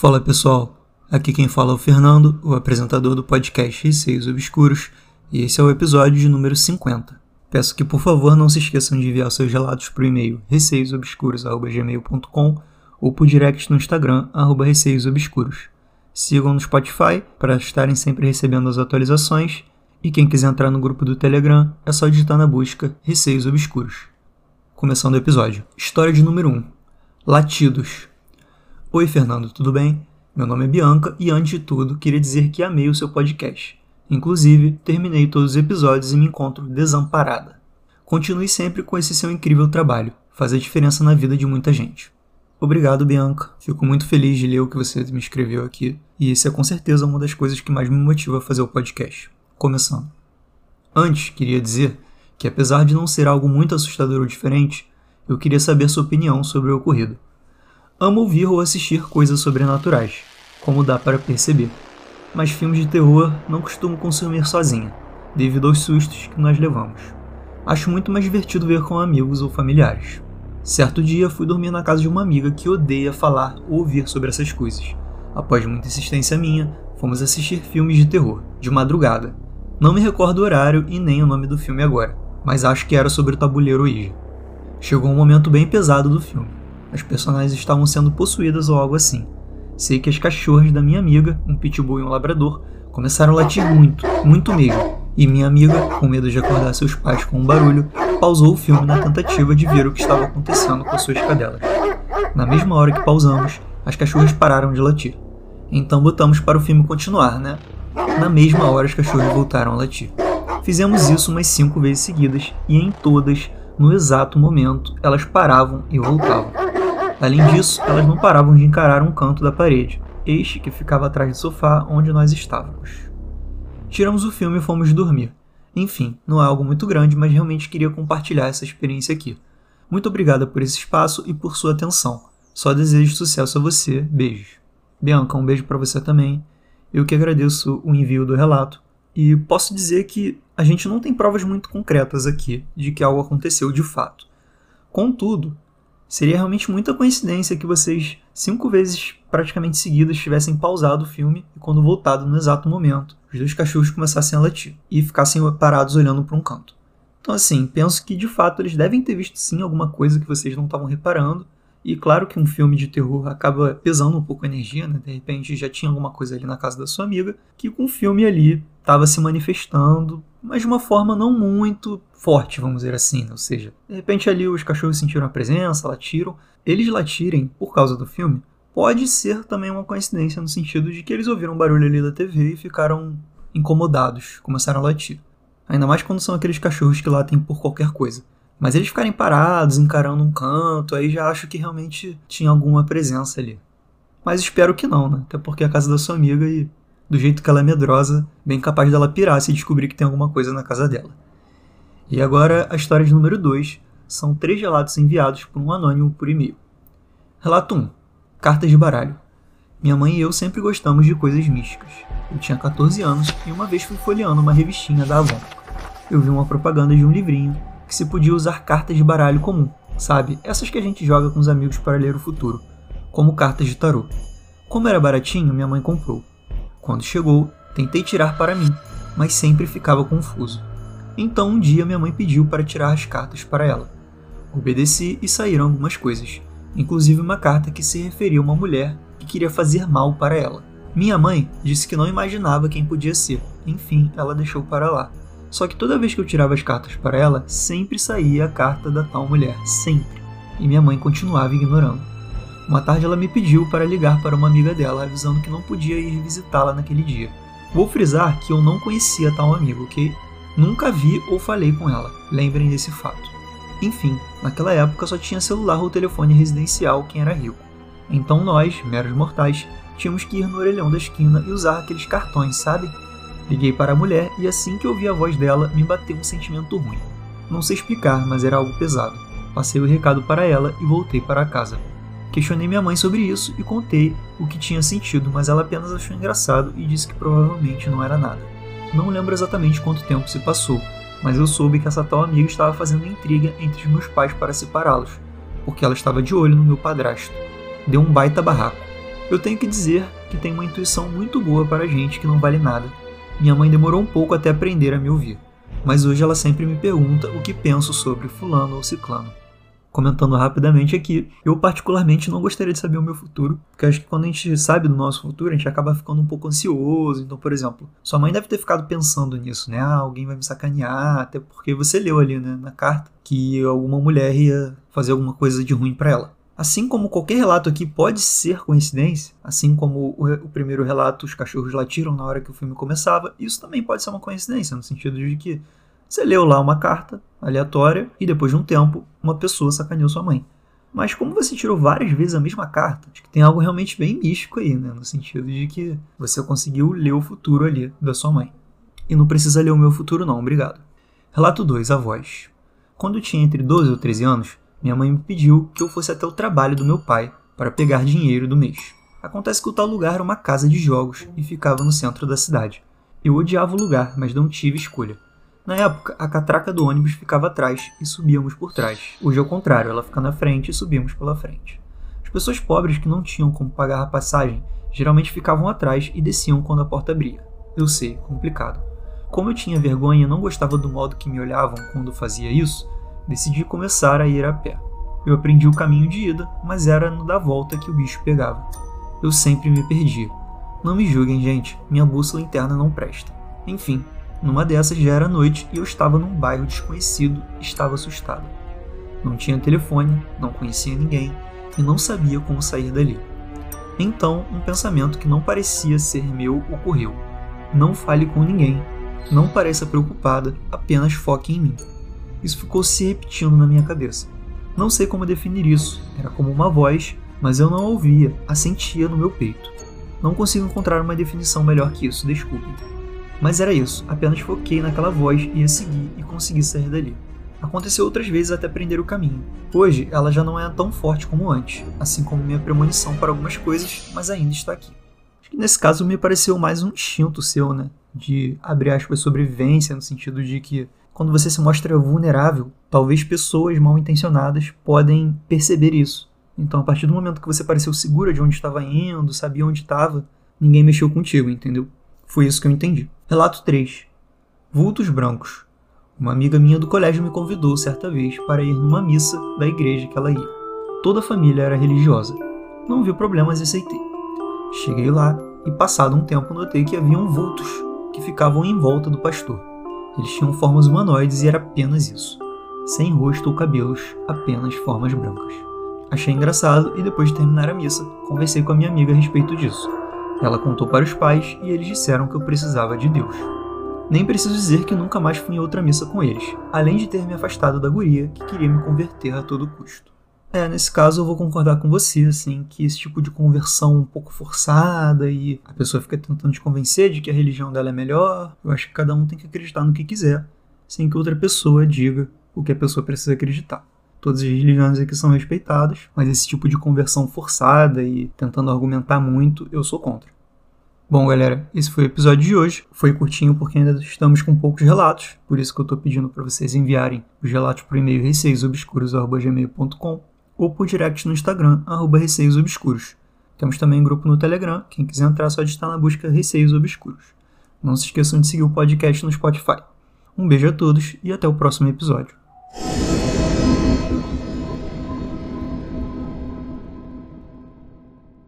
Fala pessoal, aqui quem fala é o Fernando, o apresentador do podcast Receios Obscuros, e esse é o episódio de número 50. Peço que por favor não se esqueçam de enviar seus relatos por e-mail receiosobscuros.gmail.com ou por direct no Instagram, arroba receiosobscuros. Sigam no Spotify para estarem sempre recebendo as atualizações e quem quiser entrar no grupo do Telegram é só digitar na busca Receios Obscuros. Começando o episódio. História de número 1. Latidos. Oi Fernando, tudo bem? Meu nome é Bianca e antes de tudo queria dizer que amei o seu podcast. Inclusive, terminei todos os episódios e me encontro desamparada. Continue sempre com esse seu incrível trabalho, faz a diferença na vida de muita gente. Obrigado, Bianca. Fico muito feliz de ler o que você me escreveu aqui, e isso é com certeza uma das coisas que mais me motiva a fazer o podcast. Começando. Antes, queria dizer que apesar de não ser algo muito assustador ou diferente, eu queria saber sua opinião sobre o ocorrido. Amo ouvir ou assistir coisas sobrenaturais, como dá para perceber, mas filmes de terror não costumo consumir sozinha, devido aos sustos que nós levamos. Acho muito mais divertido ver com amigos ou familiares. Certo dia fui dormir na casa de uma amiga que odeia falar ou ouvir sobre essas coisas. Após muita insistência minha, fomos assistir filmes de terror, de madrugada. Não me recordo o horário e nem o nome do filme agora, mas acho que era sobre o tabuleiro Ouija. Chegou um momento bem pesado do filme. As personagens estavam sendo possuídas ou algo assim. Sei que as cachorras da minha amiga, um pitbull e um labrador, começaram a latir muito, muito mesmo. E minha amiga, com medo de acordar seus pais com um barulho, pausou o filme na tentativa de ver o que estava acontecendo com suas cadelas. Na mesma hora que pausamos, as cachorras pararam de latir. Então botamos para o filme continuar, né? Na mesma hora as cachorras voltaram a latir. Fizemos isso umas cinco vezes seguidas e em todas, no exato momento, elas paravam e voltavam. Além disso, elas não paravam de encarar um canto da parede, este que ficava atrás do sofá onde nós estávamos. Tiramos o filme e fomos dormir. Enfim, não é algo muito grande, mas realmente queria compartilhar essa experiência aqui. Muito obrigada por esse espaço e por sua atenção. Só desejo sucesso a você. Beijos. Bianca, um beijo para você também. Eu que agradeço o envio do relato e posso dizer que a gente não tem provas muito concretas aqui de que algo aconteceu de fato. Contudo, seria realmente muita coincidência que vocês, cinco vezes praticamente seguidas, tivessem pausado o filme e, quando voltado no exato momento, os dois cachorros começassem a latir e ficassem parados olhando para um canto. Então, assim, penso que de fato eles devem ter visto sim alguma coisa que vocês não estavam reparando e claro que um filme de terror acaba pesando um pouco a energia, né? De repente já tinha alguma coisa ali na casa da sua amiga que com o filme ali estava se manifestando, mas de uma forma não muito forte, vamos dizer assim. Ou seja, de repente ali os cachorros sentiram a presença, latiram. Eles latirem por causa do filme pode ser também uma coincidência no sentido de que eles ouviram barulho ali da TV e ficaram incomodados, começaram a latir. Ainda mais quando são aqueles cachorros que latem por qualquer coisa. Mas eles ficarem parados, encarando um canto, aí já acho que realmente tinha alguma presença ali. Mas espero que não, né? Até porque é a casa da sua amiga e do jeito que ela é medrosa, bem capaz dela pirar se descobrir que tem alguma coisa na casa dela. E agora a história de número 2 são três relatos enviados por um anônimo por e-mail. Relato 1. Cartas de baralho. Minha mãe e eu sempre gostamos de coisas místicas. Eu tinha 14 anos e uma vez fui folheando uma revistinha da Avon. Eu vi uma propaganda de um livrinho que se podia usar cartas de baralho comum, sabe? Essas que a gente joga com os amigos para ler o futuro, como cartas de tarô. Como era baratinho, minha mãe comprou. Quando chegou, tentei tirar para mim, mas sempre ficava confuso. Então um dia minha mãe pediu para tirar as cartas para ela. Obedeci e saíram algumas coisas, inclusive uma carta que se referia a uma mulher que queria fazer mal para ela. Minha mãe disse que não imaginava quem podia ser, enfim, ela deixou para lá. Só que toda vez que eu tirava as cartas para ela, sempre saía a carta da tal mulher, sempre. E minha mãe continuava ignorando. Uma tarde ela me pediu para ligar para uma amiga dela, avisando que não podia ir visitá-la naquele dia. Vou frisar que eu não conhecia tal amiga, ok? Nunca vi ou falei com ela, lembrem desse fato. Enfim, naquela época só tinha celular ou telefone residencial quem era rico. Então nós, meros mortais, tínhamos que ir no orelhão da esquina e usar aqueles cartões, sabe? Liguei para a mulher e assim que ouvi a voz dela, me bateu um sentimento ruim. Não sei explicar, mas era algo pesado. Passei o recado para ela e voltei para casa. Questionei minha mãe sobre isso e contei o que tinha sentido, mas ela apenas achou engraçado e disse que provavelmente não era nada. Não lembro exatamente quanto tempo se passou, mas eu soube que essa tal amiga estava fazendo intriga entre os meus pais para separá-los, porque ela estava de olho no meu padrasto. Deu um baita barraco. Eu tenho que dizer que tem uma intuição muito boa para gente que não vale nada. Minha mãe demorou um pouco até aprender a me ouvir, mas hoje ela sempre me pergunta o que penso sobre fulano ou ciclano. Comentando rapidamente aqui, eu particularmente não gostaria de saber o meu futuro, porque acho que quando a gente sabe do nosso futuro, a gente acaba ficando um pouco ansioso. Então, por exemplo, sua mãe deve ter ficado pensando nisso, né? Ah, alguém vai me sacanear, até porque você leu ali né, na carta que alguma mulher ia fazer alguma coisa de ruim para ela. Assim como qualquer relato aqui pode ser coincidência, assim como o, o, primeiro relato, os cachorros latiram na hora que o filme começava, isso também pode ser uma coincidência, no sentido de que você leu lá uma carta aleatória e depois de um tempo uma pessoa sacaneou sua mãe. Mas como você tirou várias vezes a mesma carta, acho que tem algo realmente bem místico aí, né? No sentido de que você conseguiu ler o futuro ali da sua mãe. E não precisa ler o meu futuro não, obrigado. Relato 2, a voz. Quando eu tinha entre 12 ou 13 anos, minha mãe me pediu que eu fosse até o trabalho do meu pai para pegar dinheiro do mês. Acontece que o tal lugar era uma casa de jogos e ficava no centro da cidade. Eu odiava o lugar, mas não tive escolha. Na época, a catraca do ônibus ficava atrás e subíamos por trás. Hoje é o contrário, ela fica na frente e subimos pela frente. As pessoas pobres que não tinham como pagar a passagem geralmente ficavam atrás e desciam quando a porta abria. Eu sei, complicado. Como eu tinha vergonha e não gostava do modo que me olhavam quando fazia isso, decidi começar a ir a pé. Eu aprendi o caminho de ida, mas era no da volta que o bicho pegava. Eu sempre me perdia. Não me julguem, gente, minha bússola interna não presta. Enfim, numa dessas já era noite e eu estava num bairro desconhecido e estava assustado. Não tinha telefone, não conhecia ninguém e não sabia como sair dali. Então, um pensamento que não parecia ser meu ocorreu. Não fale com ninguém. Não pareça preocupada, apenas foque em mim. Isso ficou se repetindo na minha cabeça. Não sei como definir isso, era como uma voz, mas eu não a ouvia, a sentia no meu peito. Não consigo encontrar uma definição melhor que isso, desculpem. Mas era isso, apenas foquei naquela voz, ia seguir e consegui sair dali. Aconteceu outras vezes até aprender o caminho. Hoje, ela já não é tão forte como antes, assim como minha premonição para algumas coisas, mas ainda está aqui. Acho que nesse caso me pareceu mais um instinto seu, né? De, abre aspas, sobrevivência, no sentido de que quando você se mostra vulnerável, talvez pessoas mal intencionadas podem perceber isso. Então, a partir do momento que você pareceu segura de onde estava indo, sabia onde estava, ninguém mexeu contigo, entendeu? Foi isso que eu entendi. Relato 3. Vultos brancos. Uma amiga minha do colégio me convidou certa vez para ir numa missa da igreja que ela ia. Toda a família era religiosa. Não vi problemas e aceitei. Cheguei lá e, passado um tempo, notei que haviam vultos que ficavam em volta do pastor. Eles tinham formas humanoides e era apenas isso. Sem rosto ou cabelos, apenas formas brancas. Achei engraçado e depois de terminar a missa, conversei com a minha amiga a respeito disso. Ela contou para os pais e eles disseram que eu precisava de Deus. Nem preciso dizer que nunca mais fui em outra missa com eles, além de ter me afastado da guria que queria me converter a todo custo. É, nesse caso eu vou concordar com você, assim, que esse tipo de conversão um pouco forçada e a pessoa fica tentando te convencer de que a religião dela é melhor, eu acho que cada um tem que acreditar no que quiser, sem que outra pessoa diga o que a pessoa precisa acreditar. Todas as religiões aqui são respeitadas, mas esse tipo de conversão forçada e tentando argumentar muito, eu sou contra. Bom, galera, esse foi o episódio de hoje. Foi curtinho porque ainda estamos com poucos relatos, por isso que eu estou pedindo para vocês enviarem os relatos por e-mail receiosobscuros.gmail.com ou por direct no Instagram, receiosobscuros. Temos também um grupo no Telegram, quem quiser entrar é só digitar na busca Receios Obscuros. Não se esqueçam de seguir o podcast no Spotify. Um beijo a todos e até o próximo episódio.